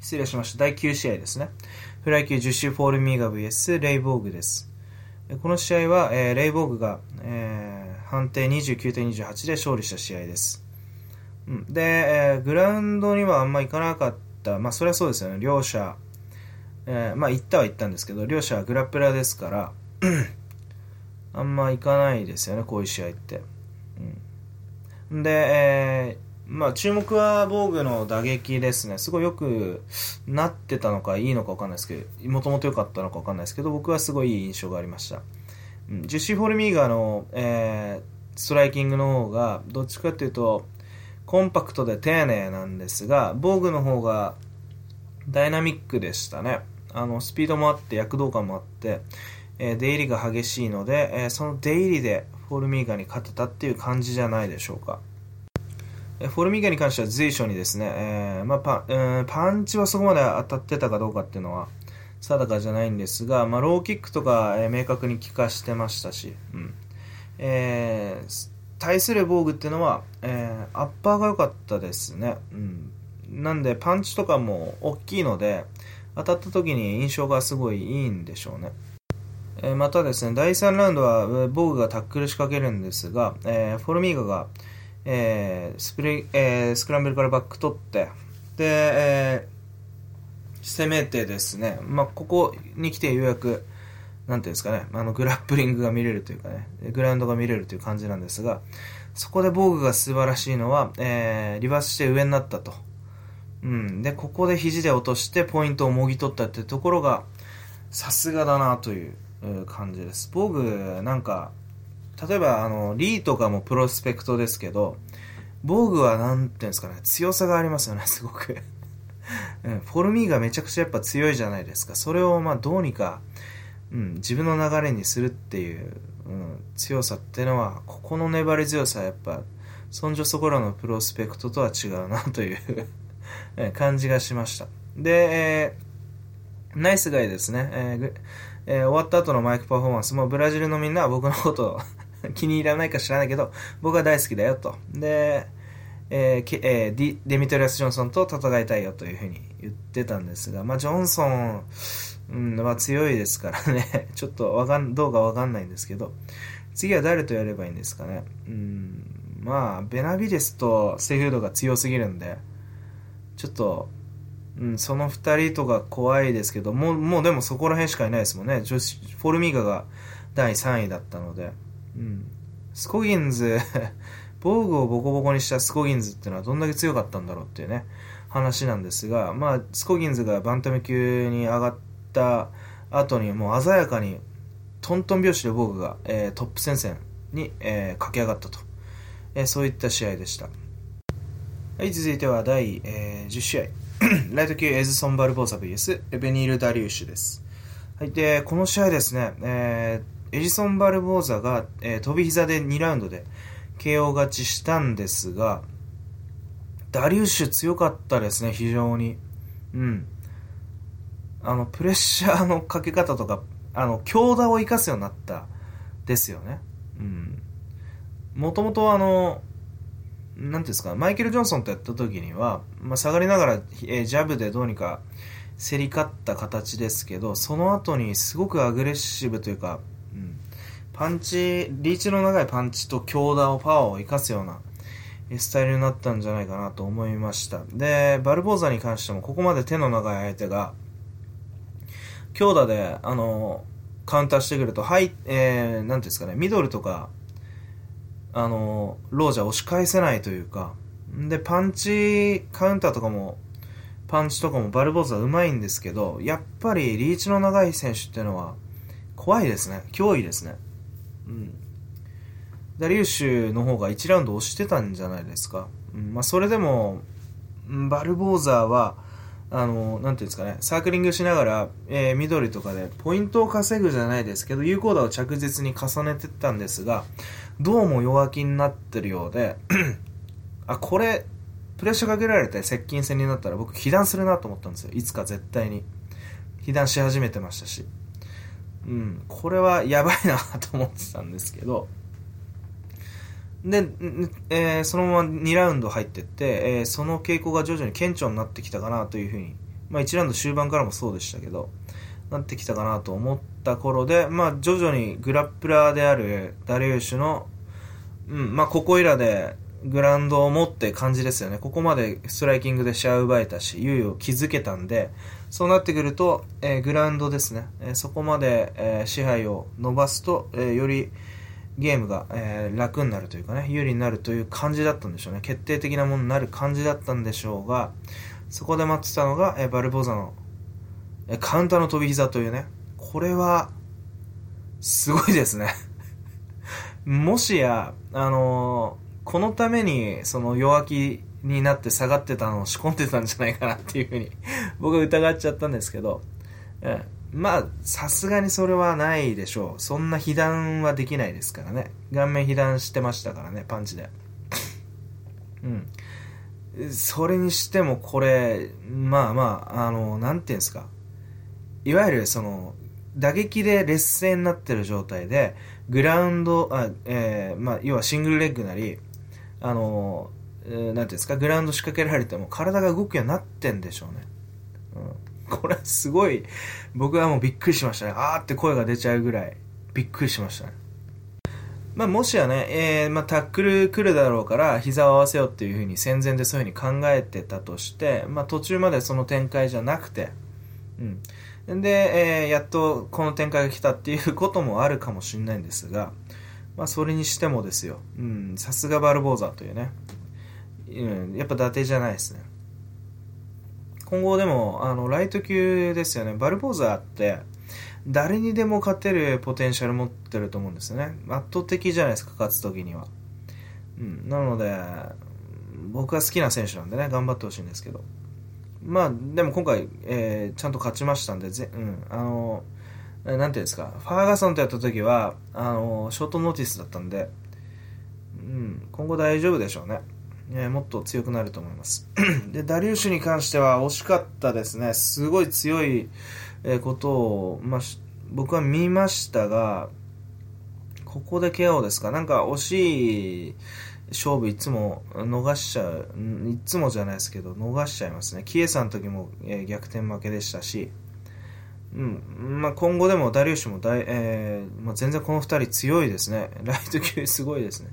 失礼しました、第9試合ですね。フライ級ジュシー・フォルミーガ VS レイボーグです。この試合は、えー、レイボーグが、えー、判定29対28で勝利した試合です。うん、で、えー、グラウンドにはあんま行かなかった、まあそれはそうですよね、両者、えー、まあ行ったは行ったんですけど、両者はグラップラーですから、あんま行かないですよね、こういう試合って。うん、で、えーまあ、注目は防具の打撃ですね。すごいよくなってたのかいいのか分かんないですけど、もともと良かったのか分かんないですけど、僕はすごいいい印象がありました。うん、ジュシー・フォルミーガの、えー、ストライキングの方が、どっちかっていうと、コンパクトで丁寧なんですが、防具の方がダイナミックでしたね。あの、スピードもあって、躍動感もあって、えー、出入りが激しいので、えー、その出入りでフォルミーガに勝てたっていう感じじゃないでしょうか。フォルミーガに関しては随所にですね、えーまあパえー、パンチはそこまで当たってたかどうかっていうのは定かじゃないんですが、まあ、ローキックとか、えー、明確に効かしてましたし、うん。えー、対する防具っていうのは、えー、アッパーが良かったですね、うん、なんでパンチとかも大きいので当たった時に印象がすごいいいんでしょうね。またですね、第3ラウンドは防具がタックル仕掛けるんですが、えー、フォルミーガが、えー、スプレえー、スクランブルからバック取って、で、えー、攻めてですね、まあ、ここに来てようやく、なんていうんですかね、あの、グラップリングが見れるというかね、グラウンドが見れるという感じなんですが、そこで防具が素晴らしいのは、えー、リバースして上になったと。うん。で、ここで肘で落としてポイントをもぎ取ったっていうところが、さすがだなという感じです。防具、なんか、例えば、あの、リーとかもプロスペクトですけど、防具はなんていうんですかね、強さがありますよね、すごくうん。フォルミーがめちゃくちゃやっぱ強いじゃないですか。それをまあどうにか、うん、自分の流れにするっていう、うん、強さっていうのは、ここの粘り強さはやっぱ、そんじょそこらのプロスペクトとは違うなという感じがしました。で、えー、ナイスガイですね。えーえー、終わった後のマイクパフォーマンスもブラジルのみんなは僕のことを 気に入らないか知らないけど、僕は大好きだよと。で、えーえー、デデメトリアス・ジョンソンと戦いたいよというふうに言ってたんですが、まあ、ジョンソン、うん、まあ、強いですからね、ちょっとわかん、どうかわかんないんですけど、次は誰とやればいいんですかね。うん、まあ、ベナビデスとセフードが強すぎるんで、ちょっと、うん、その二人とか怖いですけど、もう、もうでもそこら辺しかいないですもんね。女子、フォルミーガが第3位だったので。うん。スコギンズ 防具をボコボコにしたスコギンズっていうのはどんだけ強かったんだろうっていうね、話なんですが、まあ、スコギンズがバンタム級に上がった後にもう鮮やかにトントン拍子で防具が、えー、トップ戦線に、えー、駆け上がったと、えー、そういった試合でした。はい、続いては第、えー、10試合。ライト級エズソン・バルボーサ VS ベニール・ダリウッシュです。はい、で、この試合ですね、えー、エジソン・バルボーザが、えー、飛び膝で2ラウンドで KO 勝ちしたんですが、ダリウッシュ強かったですね、非常に。うん。あの、プレッシャーのかけ方とか、あの、強打を生かすようになったですよね。うん。もともとあの、なんていうんですか、マイケル・ジョンソンとやった時には、まあ、下がりながら、えー、ジャブでどうにか競り勝った形ですけど、その後にすごくアグレッシブというか、パンチ、リーチの長いパンチと強打を、パワーを生かすようなスタイルになったんじゃないかなと思いました。で、バルボーザに関しても、ここまで手の長い相手が、強打で、あの、カウンターしてくると、はい、えー、なんていうんですかね、ミドルとか、あの、ロージャ押し返せないというか、で、パンチ、カウンターとかも、パンチとかもバルボーズは上手いんですけど、やっぱりリーチの長い選手っていうのは、怖いですね。脅威ですね。ダリウシュの方が1ラウンド押してたんじゃないですか。うん、まあ、それでも、バルボーザーは、あの、なんていうんですかね、サークリングしながら、えー、緑とかでポイントを稼ぐじゃないですけど、有効打を着実に重ねてったんですが、どうも弱気になってるようで あ、これ、プレッシャーかけられて接近戦になったら僕被弾するなと思ったんですよ。いつか絶対に。被弾し始めてましたし。うん、これはやばいなと思ってたんですけど、で、えー、そのまま2ラウンド入ってって、えー、その傾向が徐々に顕著になってきたかなというふうに、まあ1ラウンド終盤からもそうでしたけど、なってきたかなと思った頃で、まあ徐々にグラップラーであるダリウシュの、うん、まあここいらでグラウンドを持って感じですよね。ここまでストライキングで試合を奪えたし、優位を築けたんで、そうなってくると、えー、グラウンドですね。えー、そこまで、えー、支配を伸ばすと、えより、ゲームが、え、楽になるというかね、有利になるという感じだったんでしょうね。決定的なものになる感じだったんでしょうが、そこで待ってたのが、え、バルボーザの、え、カウンターの飛び膝というね、これは、すごいですね もしや、あの、このために、その弱気になって下がってたのを仕込んでたんじゃないかなっていうふうに 僕は疑っちゃったんですけど、えーまあ、さすがにそれはないでしょう。そんな被弾はできないですからね。顔面被弾してましたからね、パンチで。うん。それにしてもこれ、まあまあ、あの、なんていうんですか。いわゆるその、打撃で劣勢になってる状態で、グラウンド、あえー、まあ、要はシングルレッグなり、あの、えー、なんていうんですか、グラウンド仕掛けられても体が動くようになってんでしょうね。うんこれはすごい、僕はもうびっくりしましたね。あーって声が出ちゃうぐらい、びっくりしましたね。まあ、もしやね、えー、まあ、タックル来るだろうから、膝を合わせようっていうふうに戦前でそういうふうに考えてたとして、まあ、途中までその展開じゃなくて、うん。で、えー、やっとこの展開が来たっていうこともあるかもしれないんですが、まあ、それにしてもですよ、うん、さすがバルボーザというね、うん、やっぱ伊達じゃないですね。今後でも、あの、ライト級ですよね。バルボーザーって、誰にでも勝てるポテンシャル持ってると思うんですよね。圧倒的じゃないですか、勝つ時には。うん。なので、僕は好きな選手なんでね、頑張ってほしいんですけど。まあ、でも今回、えー、ちゃんと勝ちましたんで、ぜうん、あの、なんていうんですか、ファーガソンとやった時は、あの、ショートノーティスだったんで、うん、今後大丈夫でしょうね。え、もっと強くなると思います。で、ダリューシュに関しては惜しかったですね。すごい強い、ことを、まあ、僕は見ましたが、ここで KO ですか？なんか惜しい勝負いつも逃しちゃう、いつもじゃないですけど、逃しちゃいますね。キエさんの時も、逆転負けでしたし、うん。まあ、今後でもダリューシュも大、えー、まあ、全然この二人強いですね。ライト級すごいですね。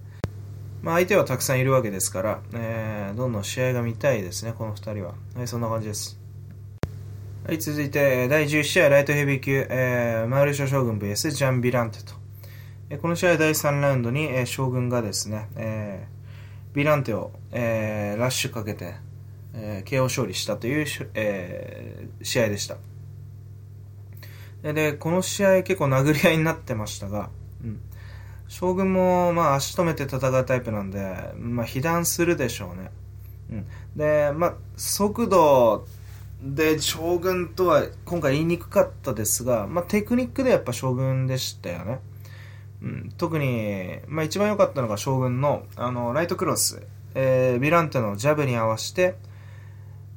まあ、相手はたくさんいるわけですから、えー、どんどん試合が見たいですね、この2人は。はい、そんな感じです。はい、続いて、第11試合、ライトヘビー級、えー、マウリショ将軍 VS ジャン・ビランテと。えー、この試合第3ラウンドに、えー、将軍がですね、えー、ビランテを、えー、ラッシュかけて、えー、KO 勝利したという、えー、試合でした。で、この試合結構殴り合いになってましたが、うん。将軍も、まあ、足止めて戦うタイプなんで、まあ、被弾するでしょうね。うん。で、まあ、速度で将軍とは今回言いにくかったですが、まあ、テクニックでやっぱ将軍でしたよね。うん、特に、まあ、一番良かったのが将軍の、あの、ライトクロス。えー、ビランテのジャブに合わせて、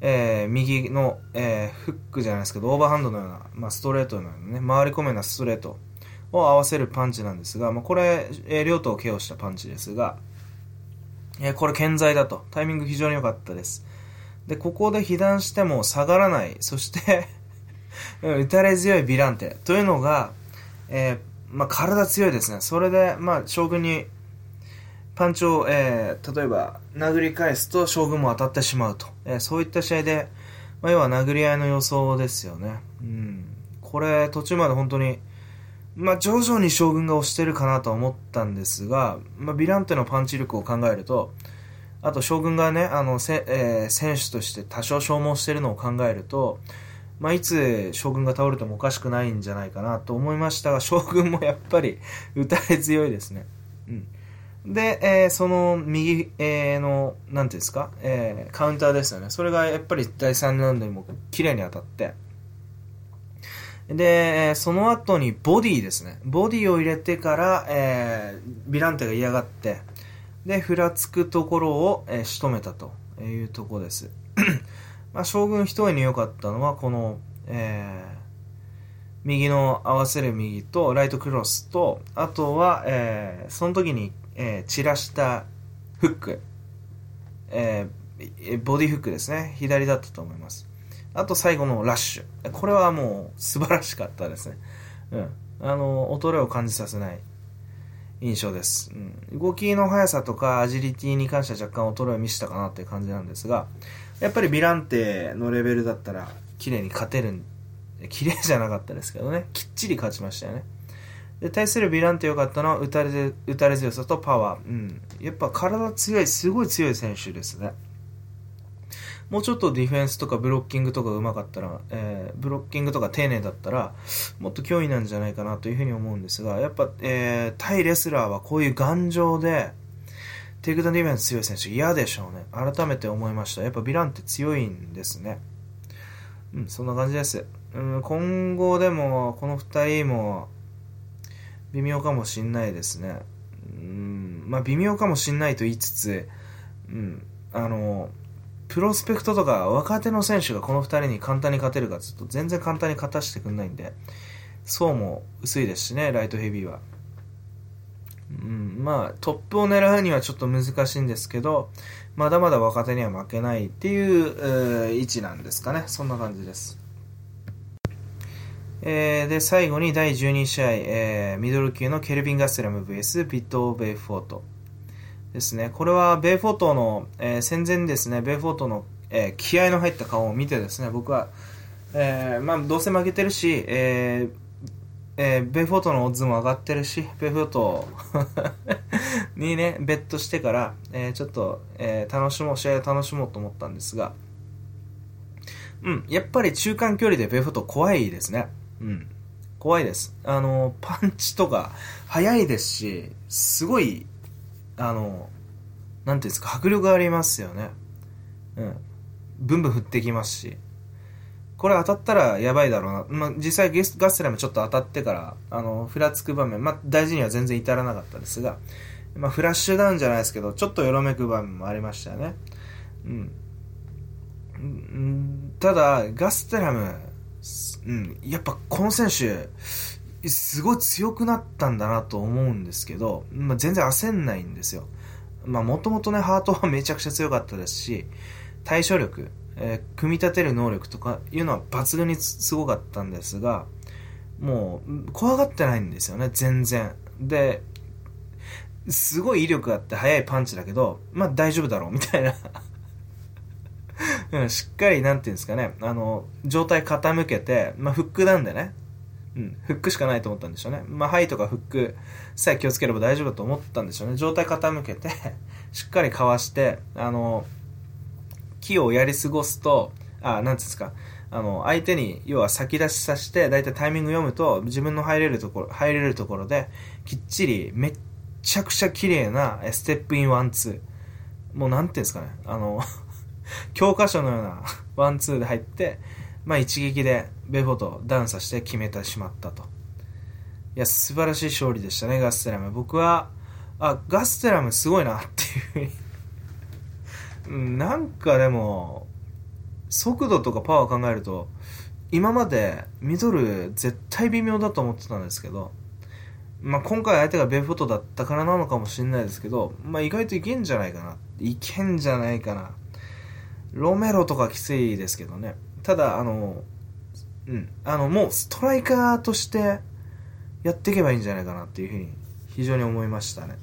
えー、右の、えー、フックじゃないですけど、オーバーハンドのような、まあ、ストレートのようなね、回り込むようなストレートを合わせるパンチなんですが、まあ、これ、えー、両党を KO したパンチですが、えー、これ健在だと。タイミング非常に良かったです。で、ここで被弾しても下がらない。そして 打たれ強いヴィランテというのが、えー、まあ、体強いですね。それで、まあ、将軍にパンチを、えー、例えば殴り返すと将軍も当たってしまうと。えー、そういった試合で、まあ、要は殴り合いの予想ですよね。うん。これ、途中まで本当に、まあ、徐々に将軍が押してるかなと思ったんですが、まあ、ヴィランテのパンチ力を考えると、あと将軍がね、あの、せえー、選手として多少消耗してるのを考えると、まあ、いつ将軍が倒れてもおかしくないんじゃないかなと思いましたが、将軍もやっぱり打たれ強いですね。うん。で、えー、その右、えー、の、なんていうんですか、えー、カウンターですよね。それがやっぱり第3ラウンドにも綺麗に当たって、で、その後にボディですね。ボディを入れてから、えー、ヴィランテが嫌がって、で、ふらつくところを、えー、仕留めたというところです。まあ、将軍一重に良かったのは、この、えー、右の合わせる右と、ライトクロスと、あとは、えー、その時に、えー、散らしたフック、えー、ボディフックですね。左だったと思います。あと最後のラッシュ。これはもう素晴らしかったですね。うん。あの、衰えを感じさせない。印象です、うん、動きの速さとかアジリティに関しては若干衰えを見せたかなっていう感じなんですがやっぱりヴィランテのレベルだったら綺麗に勝てる綺麗じゃなかったですけどねきっちり勝ちましたよねで対するヴィランテ良かったのは打たれ打たれ強さとパワー、うん、やっぱ体強いすごい強い選手ですねもうちょっとディフェンスとかブロッキングとか上手かったら、えー、ブロッキングとか丁寧だったら、もっと脅威なんじゃないかなというふうに思うんですが、やっぱ、えー、対レスラーはこういう頑丈で、テイクダウンディフェンス強い選手嫌でしょうね。改めて思いました。やっぱヴィランテって強いんですね。うん、そんな感じです。うん、今後でも、この二人も、微妙かもしんないですね。うん、まあ微妙かもしんないと言いつつ、うん、あの、プロスペクトとか若手の選手がこの2人に簡単に勝てるかちょっと全然簡単に勝たせてくんないんで層も薄いですしねライトヘビーは、うん、まあトップを狙うにはちょっと難しいんですけどまだまだ若手には負けないっていう、位置なんですかね。そんな感じです。えー、で、最後に第12試合、えー、ミドル級のケルビン・ガステラム VS ビット・ベイフォート。ですね。これはベイフォートの、えー、戦前ですね、ベイフォートの、えー、気合の入った顔を見てですね、僕は、えー、まあ、どうせ負けてるし、えーえー、ベイフォートのオッズも上がってるし、ベイフォート にね、ベットしてから、えー、ちょっと、えー、楽しもう、試合を楽しもうと思ったんですが、うん、やっぱり中間距離でベイフォート怖いですね。うん。怖いです。あの、パンチとか速いですし、すごいあの、なんていうんですか、迫力ありますよね。うん。ブンブン振ってきますし。これ当たったらやばいだろうな。まあ、実際ゲスガスラムちょっと当たってから、あの、ふらつく場面、まあ、大事には全然至らなかったですが、まあ、フラッシュダウンじゃないですけど、ちょっとよろめく場面もありましたよね。うん。ただ、ガステラム、うん、やっぱこの選手、すごい強くなったんだなと思うんですけど、まあ、全然焦んないんですよ。まあもともとね、ハートは めちゃくちゃ強かったですし、対処力、えー、組み立てる能力とかいうのは抜群にすごかったんですが、もう怖がってないんですよね、全然。で、すごい威力があって速いパンチだけど、まあ大丈夫だろうみたいなうん、しっかり、なんていうんですかね、あの、状態傾けて、まあフックなんでね、うん、フックしかないと思ったんでしょうね。まあ、ハイとかフックさえ気をつければ大丈夫だと思ったんでしょうね。状態傾けて しっかりかわして、あの、木をやり過ごすと、あ、なんていうんですか、あの、相手に、要は先出しさせて、だいたいタイミング読むと、自分の入れるところ、入れるところで、きっちり、めっちゃくちゃ綺麗なステップインワンツー。もうなんていうんですかね、あの教科書のような ワンツーで入って、まあ一撃でベフォとダウンさせて決めてしまったと。いや、素晴らしい勝利でしたね、ガステラム。僕は、あ、ガステラムすごいなっていうふ うになんかでも、速度とかパワー考えると、今までミドル絶対微妙だと思ってたんですけど、まあ、今回相手がベフォートだったからなのかもしれないですけど、まあ、意外といけんじゃないかな。いけんじゃないかな。ロメロとかきついですけどね。ただ、あの、うん、あの、もうストライカーとしてやっていけばいいんじゃないかなっていうふうに非常に思いましたね。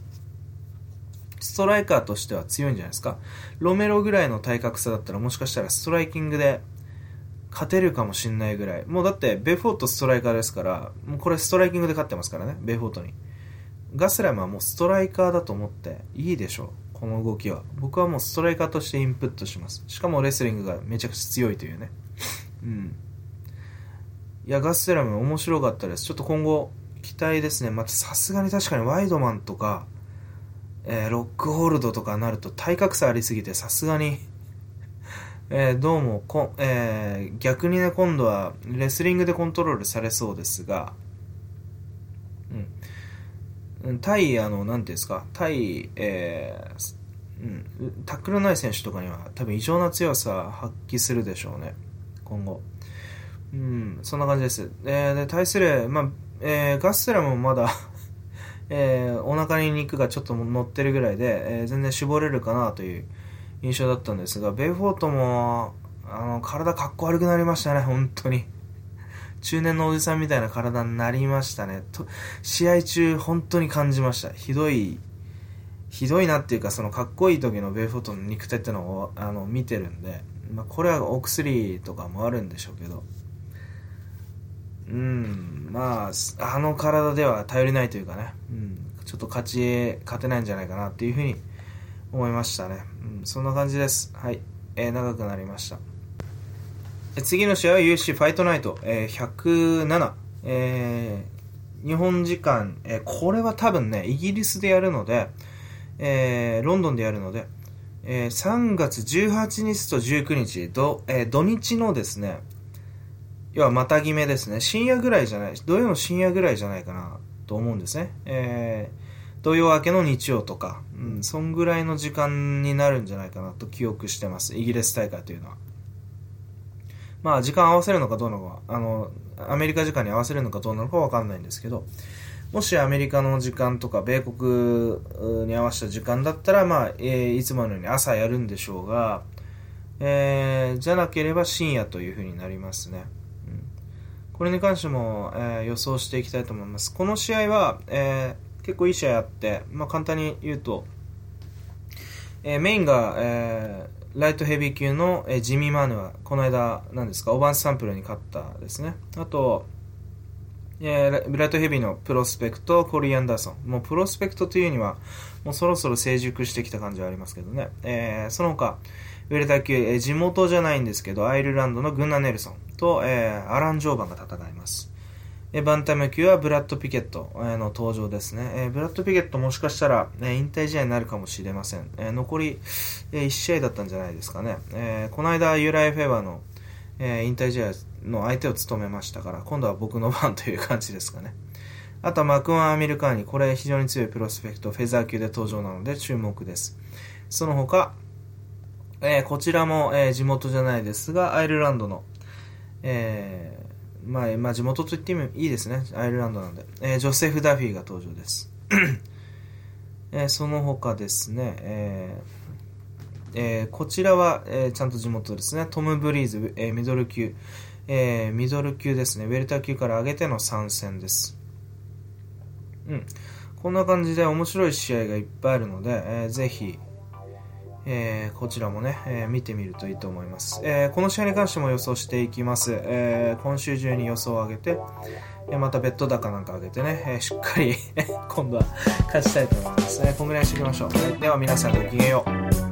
ストライカーとしては強いんじゃないですか。ロメロぐらいの体格差だったらもしかしたらストライキングで勝てるかもしんないぐらい。もうだってベフォートストライカーですから、もうこれストライキングで勝ってますからね、ベフォートに。ガスラムはもうストライカーだと思っていいでしょう。この動きは。僕はもうストライカーとしてインプットします。しかもレスリングがめちゃくちゃ強いというね。うん。いや、ガステラム面白かったです。ちょっと今後期待ですね。またさすがに確かにワイドマンとか、えー、ロックホールドとかなると体格差ありすぎてさすがに えー、どうもこ、えー、逆にね今度はレスリングでコントロールされそうですが、対あの何ていうんですか？対、えー、うん、タックルない選手とかには多分異常な強さ発揮するでしょうね。今後。うんそんな感じです、えー、で対する、まあえー、ガスラもまだ えー、お腹に肉がちょっと乗ってるぐらいで、えー、全然絞れるかなという印象だったんですが、ベイフォートも、あの、体かっこ悪くなりましたね、本当に。中年のおじさんみたいな体になりましたね。と試合中、本当に感じました。ひどい、ひどいなっていうか、そのかっこいい時のベイフォートの肉体ってのをあの見てるんで、まあ、これはお薬とかもあるんでしょうけど、うん、まあ、あの体では頼りないというかね、うん、ちょっと勝ち、勝てないんじゃないかなっていうふうに思いましたね。うん、そんな感じです。はい。えー、長くなりました。次の試合は UFC ファイトナイト、えー、107、えー、日本時間、えー、これは多分ね、イギリスでやるので、えー、ロンドンでやるので、えー、3月18日と19日、どえー、土日のですね、要はまた決めですね。深夜ぐらいじゃない、土曜の深夜ぐらいじゃないかなと思うんですね。えー、土曜明けの日曜とか、うん、そんぐらいの時間になるんじゃないかなと記憶してます。イギリス大会というのは。まあ、時間合わせるのかどうなのか、あの、アメリカ時間に合わせるのかどうなのかわかんないんですけど、もしアメリカの時間とか、米国に合わせた時間だったら、まあ、えー、いつものように朝やるんでしょうが、えー、じゃなければ深夜というふうになりますね。これに関しても、えー、予想していきたいと思います。この試合は、えー、結構いい試合あって、まあ、簡単に言うと、えー、メインが、えー、ライトヘビー級の、え、ジミー・マヌは、この間、なんですか、オーバンサンプルに勝ったですね。あと、えー、ライトヘビーのプロスペクト、コリー・アンダーソン。もうプロスペクトというには、もうそろそろ成熟してきた感じはありますけどね。えー、その他、ウェルター級、え、地元じゃないんですけど、アイルランドのグンナ・ネルソン。と、えー、アラン・ジョーバンが戦います。えバンタム級はブラッド・ピケット、え、の登場ですね。え、ブラッド・ピケットもしかしたら、え引退試合になるかもしれません。え残り、え1試合だったんじゃないですかね。えこの間、ユーライ・フェーバーの、え引退試合の相手を務めましたから、今度は僕の番という感じですかね。あとはマクワン・アミルカーニ、これ非常に強いプロスペクト、フェザー級で登場なので注目です。その他、え、こちらも、え、地元じゃないですが、アイルランドの、え、まあ、まあ、地元と言ってもいいですね。アイルランドなんで。えー、ジョセフ・ダフィーが登場です。えー、その他ですね、えーえー、こちらは、えー、ちゃんと地元ですね。トム・ブリーズ、えー、ミドル級、えー、ミドル級ですね。ウェルター級から上げての参戦です。うん。こんな感じで面白い試合がいっぱいあるので、えー、ぜひ、えー、こちらもね、えー、見てみるといいと思います、えー、この試合に関しても予想していきます、え、今週中に予想を上げて、えまたベッド高なんか上げてね、えしっかり今度は勝ちたいと思います、ねこんぐらいにしていきましょう、では皆さんごきげんよう。